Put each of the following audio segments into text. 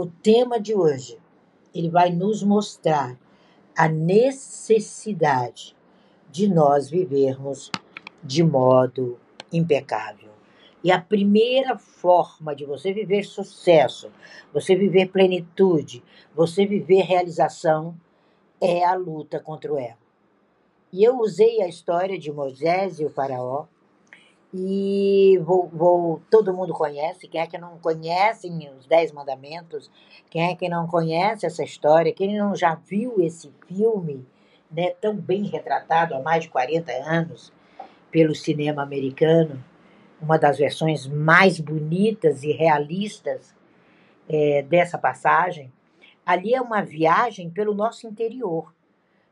O tema de hoje, ele vai nos mostrar a necessidade de nós vivermos de modo impecável. E a primeira forma de você viver sucesso, você viver plenitude, você viver realização é a luta contra o ego. E eu usei a história de Moisés e o faraó, e vou, vou, todo mundo conhece, quem é que não conhece os Dez Mandamentos, quem é que não conhece essa história, quem não já viu esse filme né, tão bem retratado há mais de 40 anos pelo cinema americano, uma das versões mais bonitas e realistas é, dessa passagem, ali é uma viagem pelo nosso interior.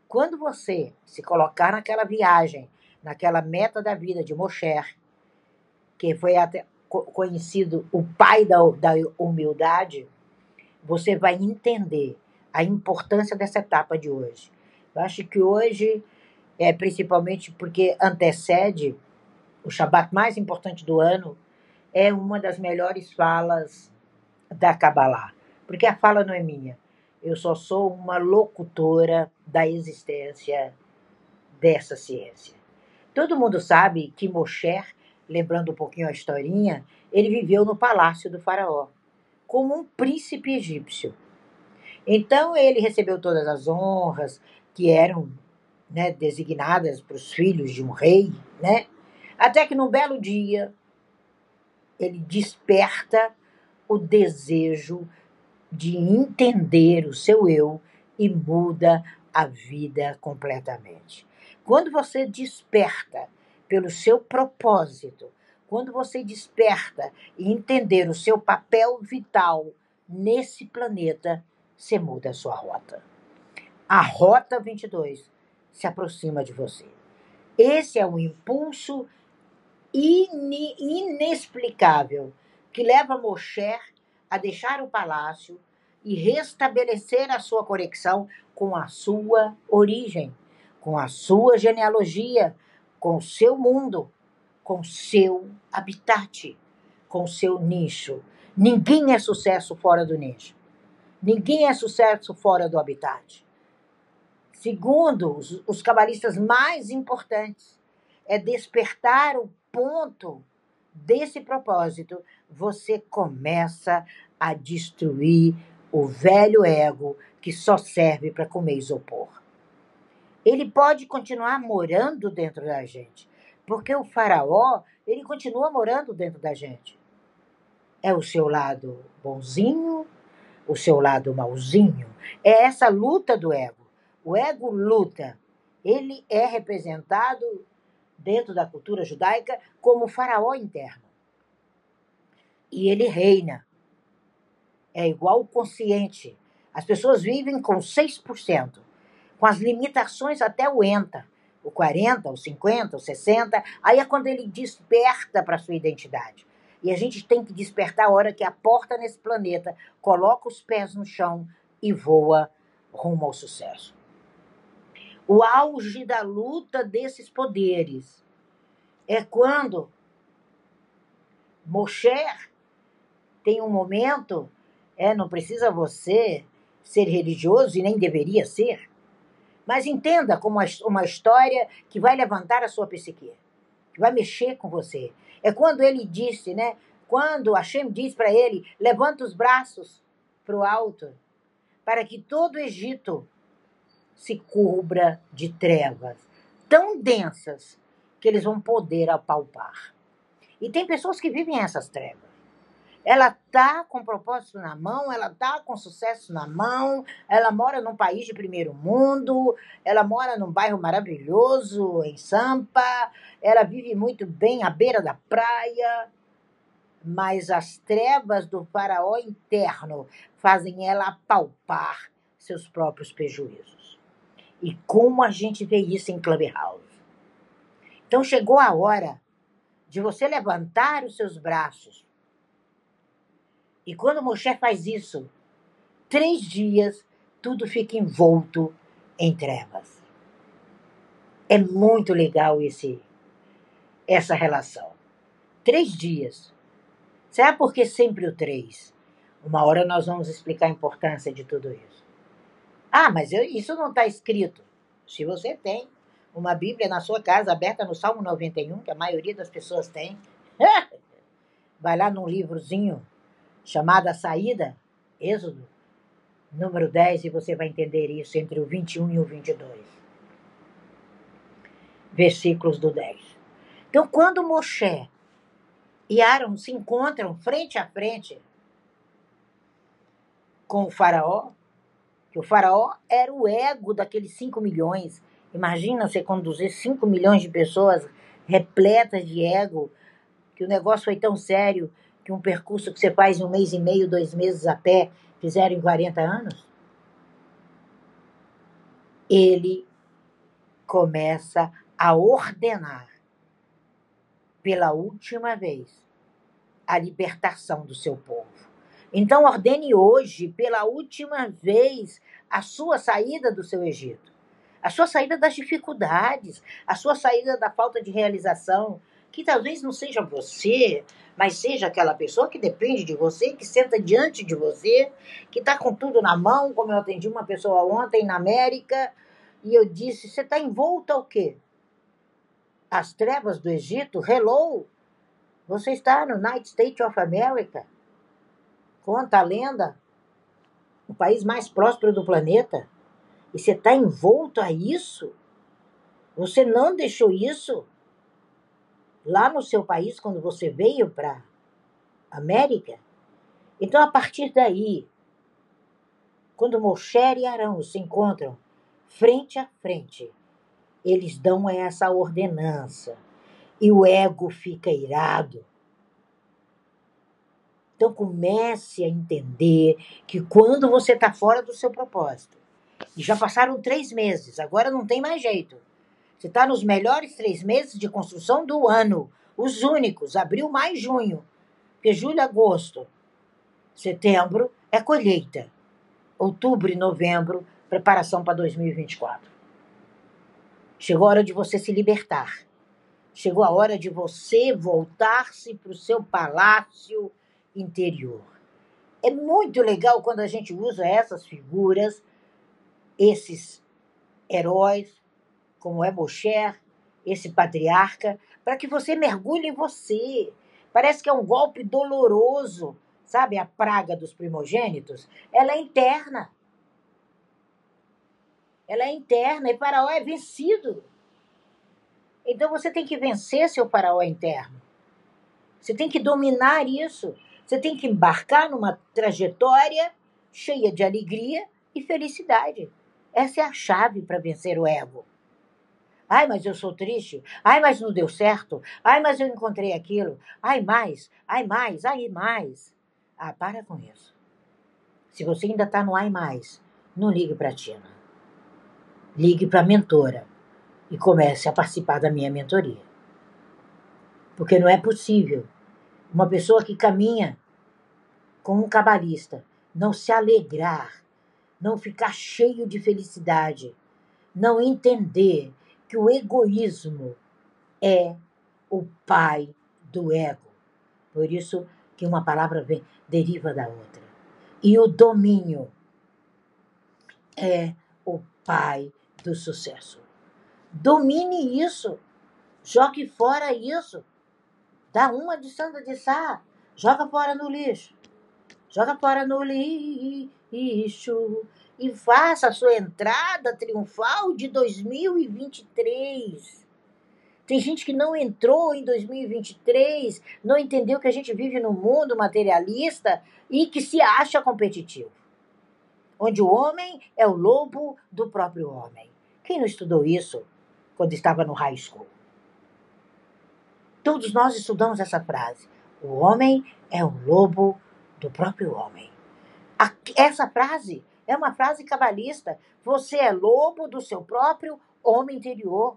Quando você se colocar naquela viagem, naquela meta da vida de Mosher, que foi até conhecido o pai da, da humildade, você vai entender a importância dessa etapa de hoje. Eu acho que hoje, é principalmente porque antecede o Shabat mais importante do ano, é uma das melhores falas da Kabbalah. Porque a fala não é minha. Eu só sou uma locutora da existência dessa ciência. Todo mundo sabe que Moshe, lembrando um pouquinho a historinha, ele viveu no palácio do faraó, como um príncipe egípcio. Então ele recebeu todas as honras que eram né, designadas para os filhos de um rei, né? Até que num belo dia ele desperta o desejo de entender o seu eu e muda a vida completamente. Quando você desperta pelo seu propósito, quando você desperta e entender o seu papel vital nesse planeta, você muda a sua rota. A rota 22 se aproxima de você. Esse é o impulso inexplicável que leva Mosher a deixar o palácio e restabelecer a sua conexão com a sua origem, com a sua genealogia, com o seu mundo, com seu habitat, com seu nicho. Ninguém é sucesso fora do nicho. Ninguém é sucesso fora do habitat. Segundo os, os cabalistas mais importantes, é despertar o ponto desse propósito, você começa a destruir o velho ego que só serve para comer isopor. Ele pode continuar morando dentro da gente, porque o faraó, ele continua morando dentro da gente. É o seu lado bonzinho, o seu lado malzinho. É essa luta do ego. O ego luta. Ele é representado dentro da cultura judaica como faraó interno. E ele reina. É igual o consciente. As pessoas vivem com 6%, com as limitações até o ENTA, o 40, o 50, o 60, aí é quando ele desperta para a sua identidade. E a gente tem que despertar a hora que a porta nesse planeta coloca os pés no chão e voa rumo ao sucesso o auge da luta desses poderes. É quando Mosher tem um momento, é, não precisa você ser religioso e nem deveria ser, mas entenda como uma história que vai levantar a sua psique, que vai mexer com você. É quando ele disse, né? Quando Hashem diz para ele: levanta os braços para o alto, para que todo o Egito se cubra de trevas tão densas que eles vão poder apalpar. E tem pessoas que vivem essas trevas. Ela tá com propósito na mão, ela tá com sucesso na mão, ela mora num país de primeiro mundo, ela mora num bairro maravilhoso em Sampa, ela vive muito bem à beira da praia, mas as trevas do faraó interno fazem ela apalpar seus próprios prejuízos. E como a gente vê isso em Clubhouse. Então chegou a hora de você levantar os seus braços. E quando Moshe faz isso, três dias tudo fica envolto em trevas. É muito legal esse, essa relação. Três dias. Sabe por que sempre o três? Uma hora nós vamos explicar a importância de tudo isso. Ah, mas eu, isso não está escrito. Se você tem uma Bíblia na sua casa aberta no Salmo 91, que a maioria das pessoas tem, vai lá num livrozinho chamado A Saída, Êxodo, número 10, e você vai entender isso entre o 21 e o 22. Versículos do 10. Então, quando Moshe e Aaron se encontram frente a frente com o faraó, que o faraó era o ego daqueles 5 milhões. Imagina você conduzir 5 milhões de pessoas repletas de ego, que o negócio foi tão sério que um percurso que você faz em um mês e meio, dois meses a pé, fizeram em 40 anos? Ele começa a ordenar pela última vez a libertação do seu povo. Então, ordene hoje, pela última vez, a sua saída do seu Egito, a sua saída das dificuldades, a sua saída da falta de realização, que talvez não seja você, mas seja aquela pessoa que depende de você, que senta diante de você, que está com tudo na mão, como eu atendi uma pessoa ontem na América, e eu disse: Você está envolta ao quê? As trevas do Egito? Hello! Você está no United States of America. Conta a lenda. O país mais próspero do planeta. E você está envolto a isso? Você não deixou isso lá no seu país quando você veio para América? Então, a partir daí, quando Moshe e Arão se encontram frente a frente, eles dão essa ordenança e o ego fica irado. Então comece a entender que quando você está fora do seu propósito, e já passaram três meses, agora não tem mais jeito. Você está nos melhores três meses de construção do ano, os únicos, abril, maio, junho, porque julho, agosto, setembro é colheita, outubro e novembro, preparação para 2024. Chegou a hora de você se libertar Chegou a hora de você voltar-se para o seu palácio interior. É muito legal quando a gente usa essas figuras, esses heróis, como é Mosher, esse patriarca, para que você mergulhe em você. Parece que é um golpe doloroso, sabe? A praga dos primogênitos, ela é interna. Ela é interna e Faraó é vencido. Então você tem que vencer seu faraó interno. Você tem que dominar isso. Você tem que embarcar numa trajetória cheia de alegria e felicidade. Essa é a chave para vencer o ego. Ai, mas eu sou triste. Ai, mas não deu certo. Ai, mas eu encontrei aquilo. Ai, mais. Ai, mais. Ai, mais. Ah, para com isso. Se você ainda está no ai mais, não ligue para a Tina. Ligue para a mentora e comece a participar da minha mentoria. Porque não é possível uma pessoa que caminha com um cabalista não se alegrar, não ficar cheio de felicidade, não entender que o egoísmo é o pai do ego. Por isso que uma palavra vem, deriva da outra. E o domínio é o pai do sucesso. Domine isso. Jogue fora isso. Dá uma de Santa de Sá. Joga fora no lixo. Joga fora no lixo. E faça a sua entrada triunfal de 2023. Tem gente que não entrou em 2023, não entendeu que a gente vive num mundo materialista e que se acha competitivo. Onde o homem é o lobo do próprio homem. Quem não estudou isso quando estava no high school. Todos nós estudamos essa frase. O homem é o lobo do próprio homem. Essa frase é uma frase cabalista. Você é lobo do seu próprio homem interior.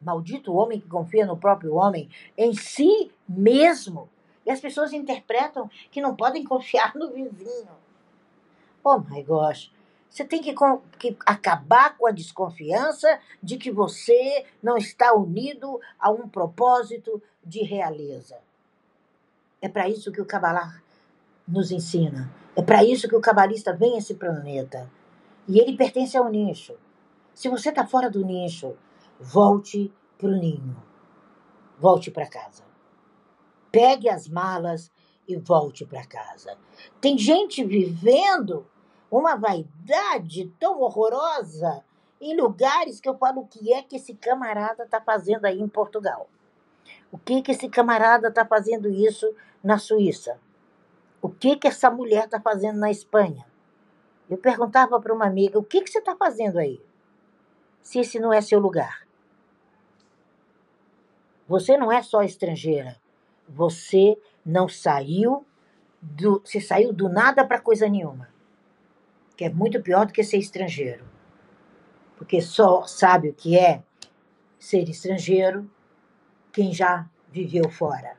Maldito homem que confia no próprio homem, em si mesmo. E as pessoas interpretam que não podem confiar no vizinho. Oh my gosh. Você tem que, que, acabar com a desconfiança de que você não está unido a um propósito de realeza. É para isso que o Kabbalah nos ensina. É para isso que o cabalista vem a esse planeta. E ele pertence ao nicho. Se você está fora do nicho, volte para o ninho. Volte para casa. Pegue as malas e volte para casa. Tem gente vivendo uma vaidade tão horrorosa em lugares que eu falo o que é que esse camarada está fazendo aí em Portugal. O que que esse camarada está fazendo isso na Suíça? O que que essa mulher está fazendo na Espanha? Eu perguntava para uma amiga: o que que você está fazendo aí? Se esse não é seu lugar. Você não é só estrangeira. Você não saiu do, você saiu do nada para coisa nenhuma. Que é muito pior do que ser estrangeiro. Porque só sabe o que é ser estrangeiro quem já viveu fora.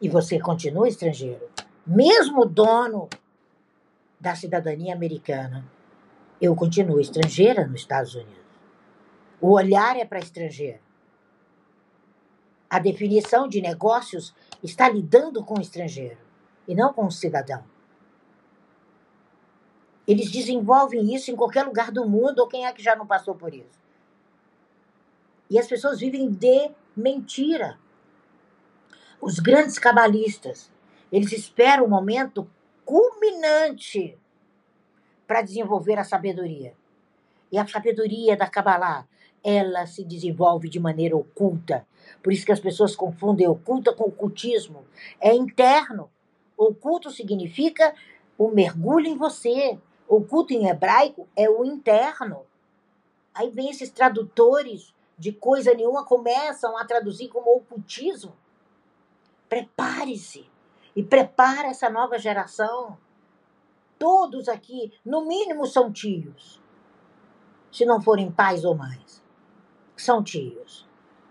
E você continua estrangeiro. Mesmo dono da cidadania americana, eu continuo estrangeira nos Estados Unidos. O olhar é para estrangeiro. A definição de negócios está lidando com o estrangeiro e não com o cidadão. Eles desenvolvem isso em qualquer lugar do mundo, ou quem é que já não passou por isso? E as pessoas vivem de mentira. Os grandes cabalistas, eles esperam o momento culminante para desenvolver a sabedoria. E a sabedoria da Kabbalah, ela se desenvolve de maneira oculta. Por isso que as pessoas confundem oculta com ocultismo. É interno. Oculto significa o mergulho em você. Oculto em hebraico é o interno. Aí vem esses tradutores de coisa nenhuma começam a traduzir como ocultismo. Prepare-se e prepare essa nova geração. Todos aqui, no mínimo, são tios. Se não forem pais ou mães, são tios.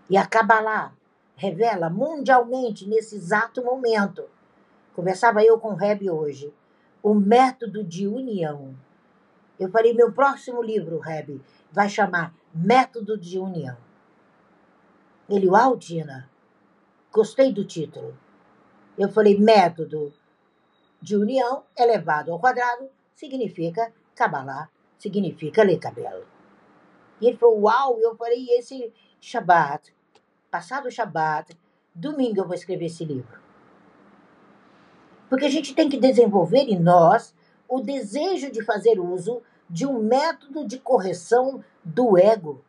E a Kabbalah revela mundialmente, nesse exato momento, conversava eu com o Reb hoje, o método de união. Eu falei, meu próximo livro, Reb, vai chamar Método de União. Ele, uau, Tina, gostei do título. Eu falei, método de união elevado ao quadrado significa Kabbalah, significa ler cabelo. E ele falou, uau, eu falei, esse Shabat, passado o Shabat, domingo eu vou escrever esse livro. Porque a gente tem que desenvolver em nós o desejo de fazer uso de um método de correção do ego.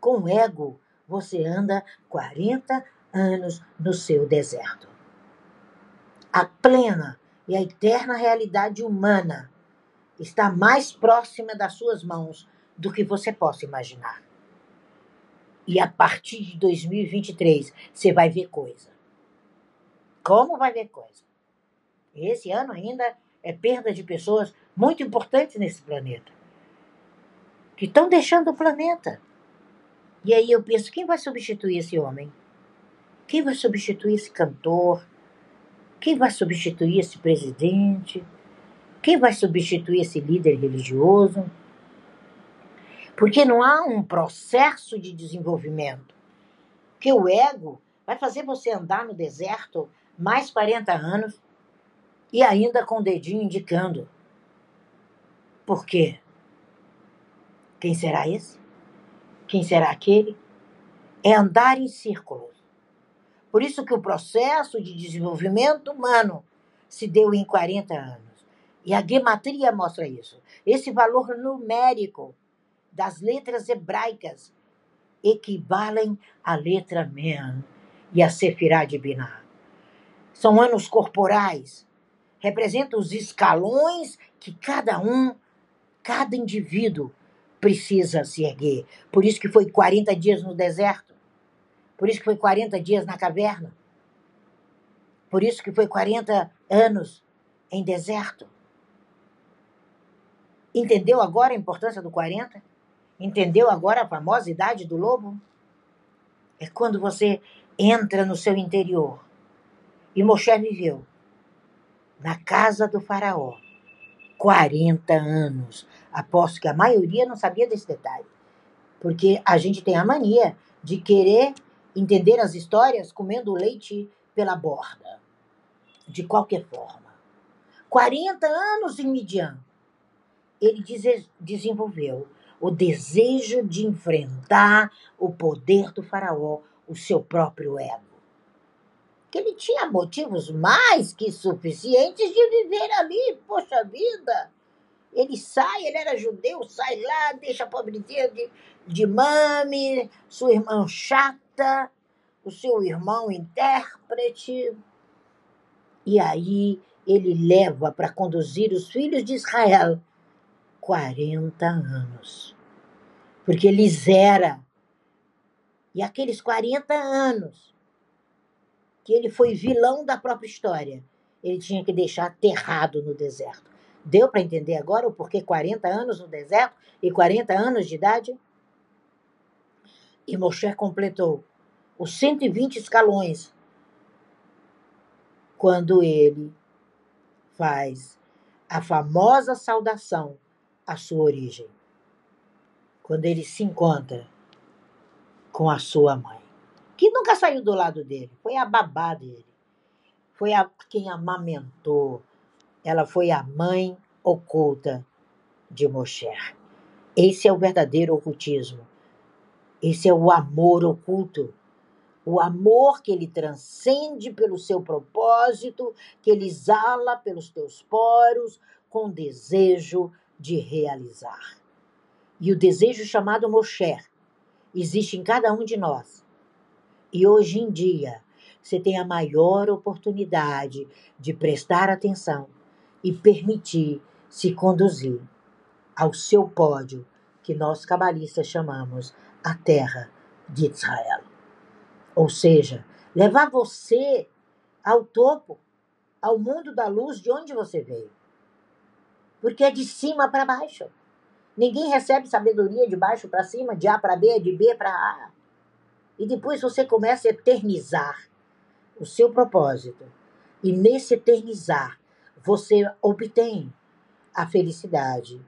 Com ego, você anda 40 anos no seu deserto. A plena e a eterna realidade humana está mais próxima das suas mãos do que você possa imaginar. E a partir de 2023, você vai ver coisa. Como vai ver coisa? Esse ano ainda é perda de pessoas muito importantes nesse planeta. Que estão deixando o planeta. E aí eu penso: quem vai substituir esse homem? Quem vai substituir esse cantor? Quem vai substituir esse presidente? Quem vai substituir esse líder religioso? Porque não há um processo de desenvolvimento. Porque o ego vai fazer você andar no deserto mais 40 anos e ainda com o dedinho indicando. Por quê? Quem será esse? Quem será aquele? É andar em círculos. Por isso que o processo de desenvolvimento humano se deu em 40 anos. E a gematria mostra isso. Esse valor numérico das letras hebraicas equivalem à letra Men e a Sefirah de Binah. São anos corporais, representam os escalões que cada um, cada indivíduo precisa se erguer. Por isso que foi 40 dias no deserto. Por isso que foi 40 dias na caverna. Por isso que foi 40 anos em deserto. Entendeu agora a importância do 40? Entendeu agora a famosa idade do lobo? É quando você entra no seu interior. E Moshe viveu na casa do faraó 40 anos. Aposto que a maioria não sabia desse detalhe. Porque a gente tem a mania de querer entender as histórias comendo leite pela borda. de qualquer forma. 40 anos em Midian, ele desenvolveu o desejo de enfrentar o poder do faraó, o seu próprio ego. Que ele tinha motivos mais que suficientes de viver ali, poxa vida. Ele sai, ele era judeu, sai lá, deixa a pobrezinha de, de mame, sua irmã chata, o seu irmão intérprete. E aí ele leva para conduzir os filhos de Israel 40 anos. Porque ele zera. E aqueles 40 anos que ele foi vilão da própria história, ele tinha que deixar aterrado no deserto. Deu para entender agora o porquê 40 anos no deserto e 40 anos de idade? E Moshe completou os 120 escalões quando ele faz a famosa saudação à sua origem. Quando ele se encontra com a sua mãe, que nunca saiu do lado dele, foi a babá dele, foi a quem amamentou, ela foi a mãe oculta de Moshe. Esse é o verdadeiro ocultismo. Esse é o amor oculto o amor que ele transcende pelo seu propósito, que ele exala pelos teus poros, com desejo de realizar. E o desejo chamado Mosher existe em cada um de nós. E hoje em dia, você tem a maior oportunidade de prestar atenção e permitir se conduzir ao seu pódio, que nós cabalistas chamamos a terra de Israel. Ou seja, levar você ao topo, ao mundo da luz de onde você veio. Porque é de cima para baixo. Ninguém recebe sabedoria de baixo para cima, de A para B, de B para A. E depois você começa a eternizar o seu propósito. E nesse eternizar, você obtém a felicidade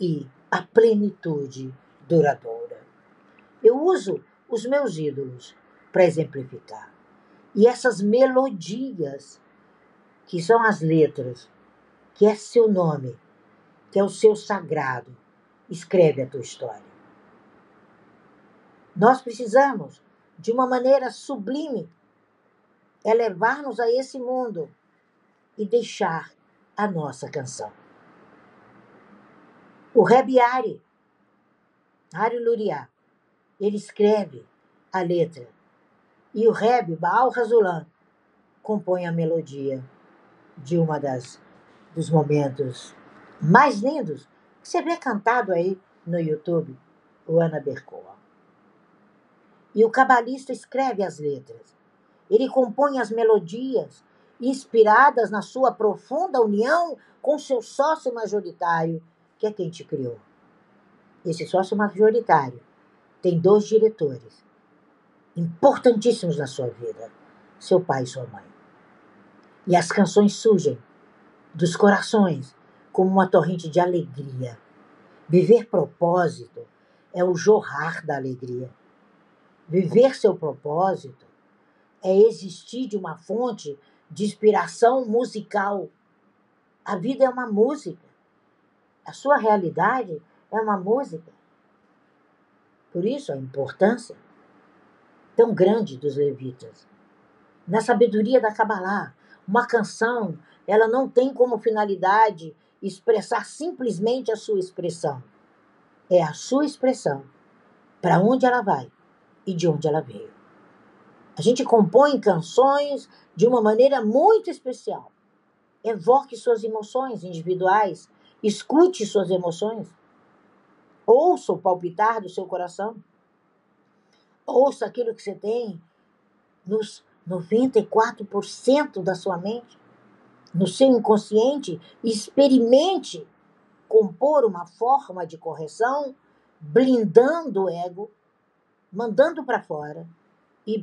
e a plenitude duradoura. Eu uso os meus ídolos para exemplificar. E essas melodias, que são as letras, que é seu nome, que é o seu sagrado, escreve a tua história. Nós precisamos, de uma maneira sublime, elevar-nos a esse mundo e deixar a nossa canção. O Rebbe Ari, Ari Luriá, ele escreve a letra e o Reb Baal Razulan compõe a melodia de uma das dos momentos mais lindos que você vê cantado aí no YouTube, o Ana Bercoa. E o cabalista escreve as letras. Ele compõe as melodias inspiradas na sua profunda união com seu sócio majoritário, que é quem te criou. Esse sócio majoritário tem dois diretores, importantíssimos na sua vida: seu pai e sua mãe. E as canções surgem dos corações como uma torrente de alegria. Viver propósito é o jorrar da alegria. Viver seu propósito é existir de uma fonte de inspiração musical. A vida é uma música. A sua realidade é uma música. Por isso a importância tão grande dos levitas. Na sabedoria da Kabbalah, uma canção, ela não tem como finalidade expressar simplesmente a sua expressão. É a sua expressão, para onde ela vai e de onde ela veio. A gente compõe canções de uma maneira muito especial. Evoque suas emoções individuais, escute suas emoções, ouça o palpitar do seu coração. Ouça aquilo que você tem nos 94% da sua mente, no seu inconsciente, experimente compor uma forma de correção, blindando o ego, mandando para fora e,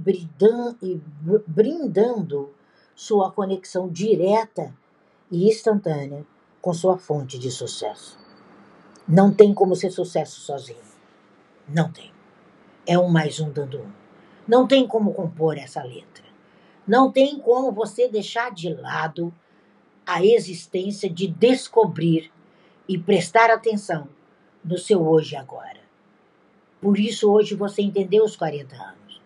brindando sua conexão direta e instantânea com sua fonte de sucesso. Não tem como ser sucesso sozinho. Não tem é um mais um dando um. Não tem como compor essa letra. Não tem como você deixar de lado a existência de descobrir e prestar atenção no seu hoje e agora. Por isso, hoje você entendeu os 40 anos.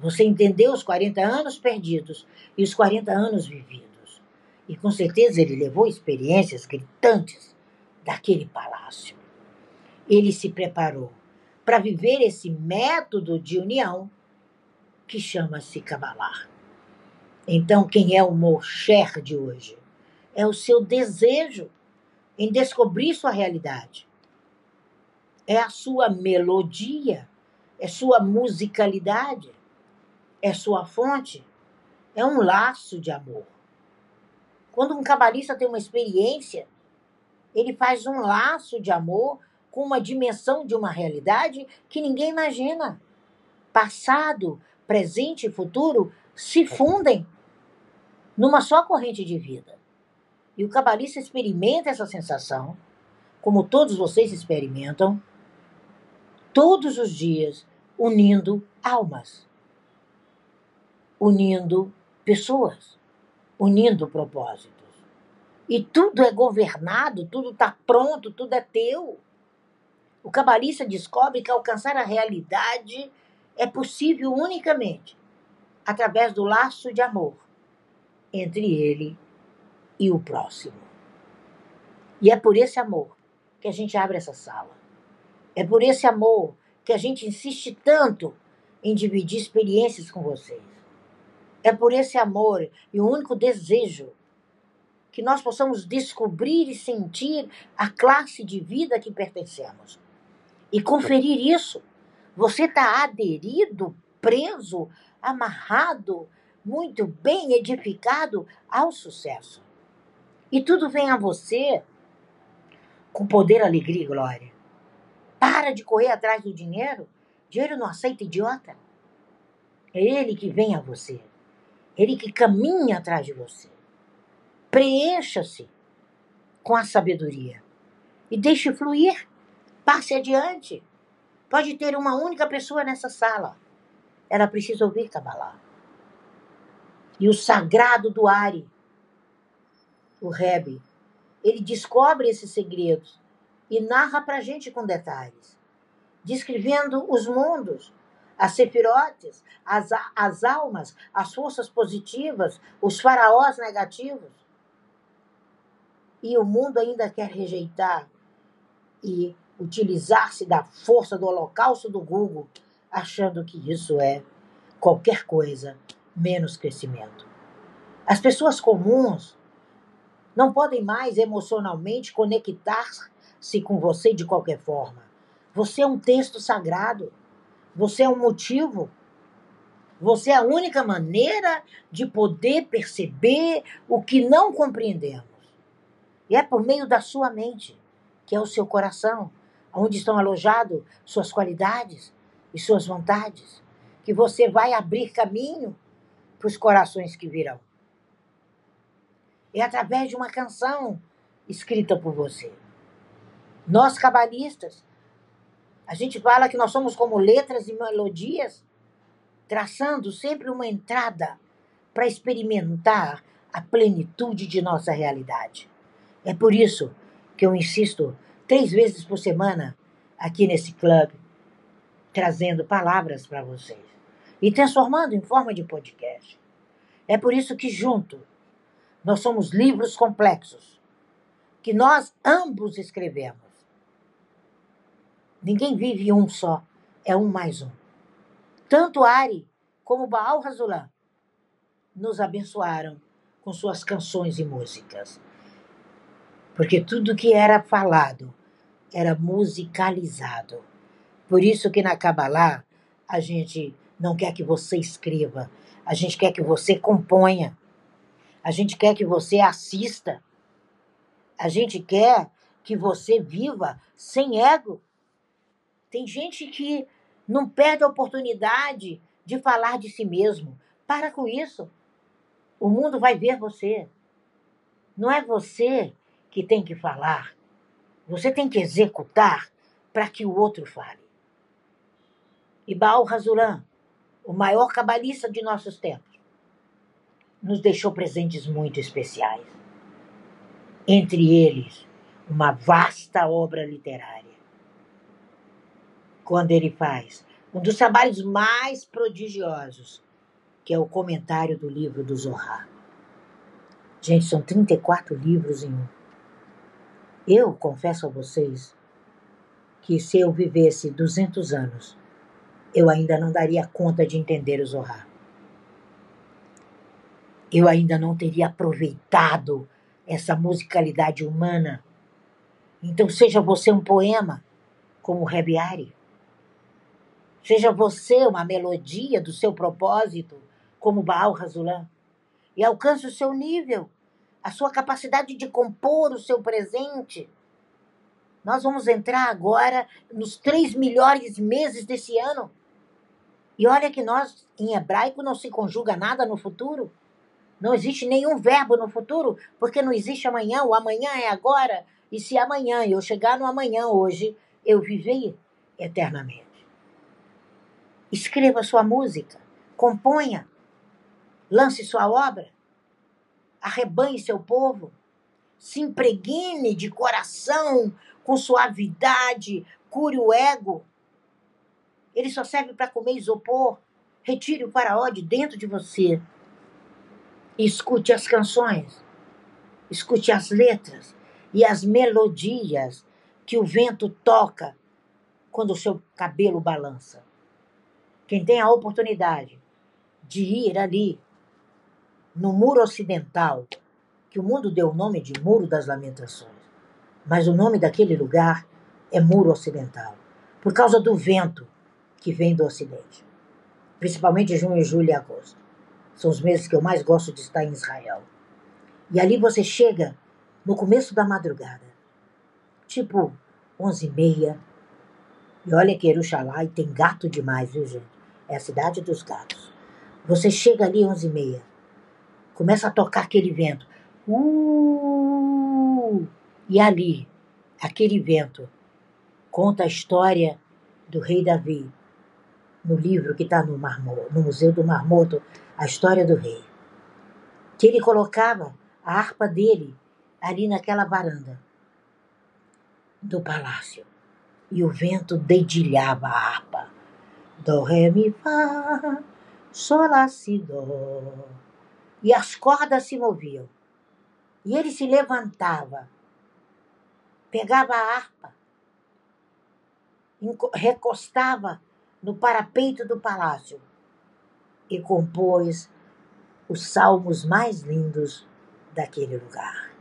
Você entendeu os 40 anos perdidos e os 40 anos vividos. E com certeza ele levou experiências gritantes daquele palácio. Ele se preparou para viver esse método de união que chama-se Kabbalah. Então, quem é o Mosher de hoje? É o seu desejo em descobrir sua realidade. É a sua melodia, é sua musicalidade, é sua fonte, é um laço de amor. Quando um cabalista tem uma experiência, ele faz um laço de amor com uma dimensão de uma realidade que ninguém imagina. Passado, presente e futuro se fundem numa só corrente de vida. E o cabalista experimenta essa sensação, como todos vocês experimentam, todos os dias, unindo almas, unindo pessoas, unindo propósitos. E tudo é governado, tudo está pronto, tudo é teu. O cabalista descobre que alcançar a realidade é possível unicamente através do laço de amor entre ele e o próximo. E é por esse amor que a gente abre essa sala. É por esse amor que a gente insiste tanto em dividir experiências com vocês. É por esse amor e o único desejo que nós possamos descobrir e sentir a classe de vida que pertencemos e conferir isso. Você está aderido, preso, amarrado, muito bem edificado ao sucesso. E tudo vem a você com poder, alegria e glória. Para de correr atrás do dinheiro. Dinheiro não aceita idiota. É ele que vem a você. Ele que caminha atrás de você. Preencha-se com a sabedoria e deixe fluir. Passe adiante. Pode ter uma única pessoa nessa sala. Ela precisa ouvir Kabbalah. E o sagrado do Ari, o Rebbe, ele descobre esses segredos e narra para gente com detalhes, descrevendo os mundos, as sefirotes, as, as almas, as forças positivas, os faraós negativos. E o mundo ainda quer rejeitar e utilizar-se da força do holocausto do Google, achando que isso é qualquer coisa menos crescimento. As pessoas comuns não podem mais emocionalmente conectar-se com você de qualquer forma. Você é um texto sagrado. Você é um motivo. Você é a única maneira de poder perceber o que não compreendemos. E é por meio da sua mente, que é o seu coração, onde estão alojadas suas qualidades e suas vontades, que você vai abrir caminho para os corações que virão. É através de uma canção escrita por você. Nós, cabalistas, a gente fala que nós somos como letras e melodias, traçando sempre uma entrada para experimentar a plenitude de nossa realidade. É por isso que eu insisto três vezes por semana aqui nesse clube, trazendo palavras para vocês e transformando em forma de podcast. É por isso que, junto, nós somos livros complexos, que nós ambos escrevemos. Ninguém vive um só, é um mais um. Tanto Ari como Baal Razulam nos abençoaram com suas canções e músicas. Porque tudo que era falado era musicalizado. Por isso que na Kabbalah a gente não quer que você escreva, a gente quer que você componha. A gente quer que você assista. A gente quer que você viva sem ego. Tem gente que não perde a oportunidade de falar de si mesmo. Para com isso. O mundo vai ver você. Não é você que tem que falar. Você tem que executar para que o outro fale. E Baal Hazuram, o maior cabalista de nossos tempos, nos deixou presentes muito especiais. Entre eles, uma vasta obra literária. Quando ele faz um dos trabalhos mais prodigiosos, que é o comentário do livro do Zohar. Gente, são 34 livros em um. Eu confesso a vocês que se eu vivesse 200 anos, eu ainda não daria conta de entender o Zohar. Eu ainda não teria aproveitado essa musicalidade humana. Então, seja você um poema, como o Rebiari. Seja você uma melodia do seu propósito, como Baal Razulan. E alcance o seu nível, a sua capacidade de compor o seu presente. Nós vamos entrar agora nos três melhores meses desse ano. E olha que nós, em hebraico, não se conjuga nada no futuro. Não existe nenhum verbo no futuro, porque não existe amanhã. O amanhã é agora. E se amanhã eu chegar no amanhã hoje, eu viver eternamente. Escreva sua música, componha, lance sua obra, arrebanhe seu povo, se impregne de coração com suavidade, cure o ego. Ele só serve para comer isopor. Retire o faraó de dentro de você escute as canções, escute as letras e as melodias que o vento toca quando o seu cabelo balança. Quem tem a oportunidade de ir ali no muro ocidental, que o mundo deu o nome de Muro das Lamentações, mas o nome daquele lugar é Muro Ocidental, por causa do vento que vem do Ocidente, principalmente junho, julho e agosto. São os meses que eu mais gosto de estar em Israel. E ali você chega no começo da madrugada, tipo onze e meia. E olha que Jerusalém tem gato demais, viu, gente? É a cidade dos gatos. Você chega ali onze e meia, começa a tocar aquele vento. Uh! E ali, aquele vento conta a história do rei Davi, no livro que está no, no Museu do Marmoto, a história do rei. Que ele colocava a harpa dele ali naquela varanda do palácio. E o vento dedilhava a harpa. Do, ré, mi, fá, sol, lá, si, dó. E as cordas se moviam. E ele se levantava, pegava a harpa, recostava no parapeito do palácio e compôs os salmos mais lindos daquele lugar.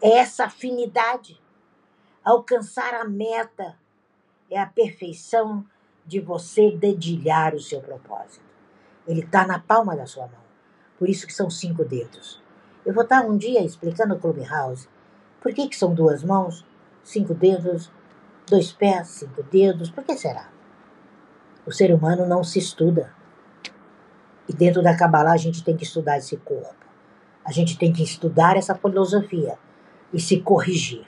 É essa afinidade, alcançar a meta, é a perfeição de você dedilhar o seu propósito. Ele está na palma da sua mão. Por isso que são cinco dedos. Eu vou estar um dia explicando o Clubhouse por que, que são duas mãos, cinco dedos, dois pés, cinco dedos. Por que será? O ser humano não se estuda. E dentro da Kabbalah a gente tem que estudar esse corpo. A gente tem que estudar essa filosofia e se corrigir.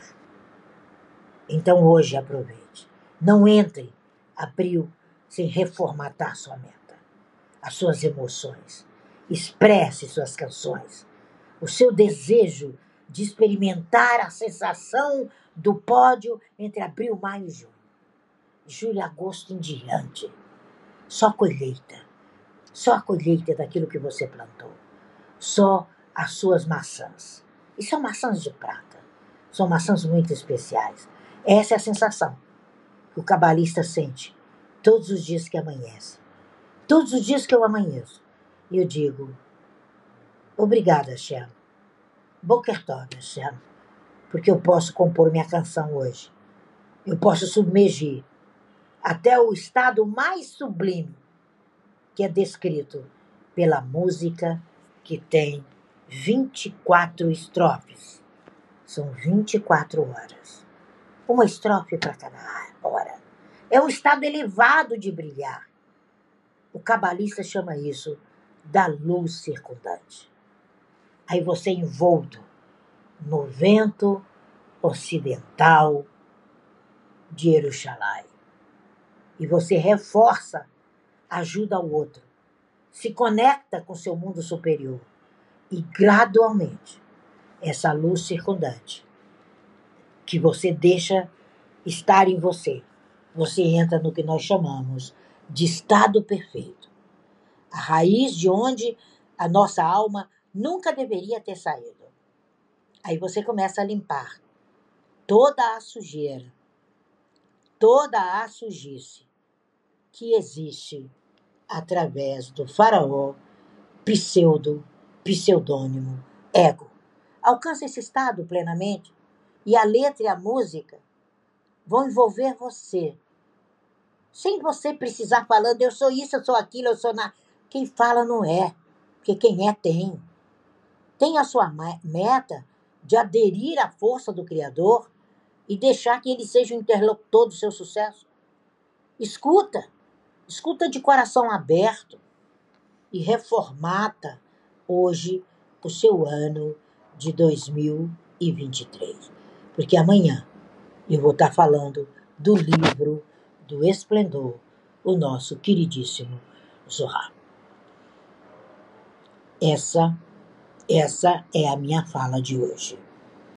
Então hoje aproveite. Não entre abril sem reformatar sua meta, as suas emoções. Expresse suas canções. O seu desejo de experimentar a sensação do pódio entre abril, maio e junho. Julho agosto em diante. Só colheita. Só a colheita daquilo que você plantou. Só as suas maçãs. E são maçãs de prata. São maçãs muito especiais. Essa é a sensação que o cabalista sente todos os dias que amanhece. Todos os dias que eu amanheço. Eu digo, obrigada, Shem. Boker Tov. Porque eu posso compor minha canção hoje. Eu posso submergir até o estado mais sublime que é descrito pela música que tem 24 estrofes. São 24 horas. Uma estrofe para cada hora. É um estado elevado de brilhar. O cabalista chama isso da luz circundante. Aí você envolto no vento ocidental de Jerusalém e você reforça, ajuda o outro, se conecta com seu mundo superior E gradualmente, essa luz circundante que você deixa estar em você, você entra no que nós chamamos de estado perfeito. A raiz de onde a nossa alma nunca deveria ter saído. Aí você começa a limpar toda a sujeira, toda a sujice que existe através do faraó pseudo, pseudônimo, ego. Alcança esse estado plenamente e a letra e a música vão envolver você. Sem você precisar falando, eu sou isso, eu sou aquilo, eu sou na. Quem fala não é, porque quem é tem. Tem a sua meta de aderir à força do Criador e deixar que ele seja o interlocutor do seu sucesso. Escuta, escuta de coração aberto e reformata hoje o seu ano de 2023. Porque amanhã eu vou estar falando do livro do Esplendor, o nosso queridíssimo Zohar. Essa, essa é a minha fala de hoje.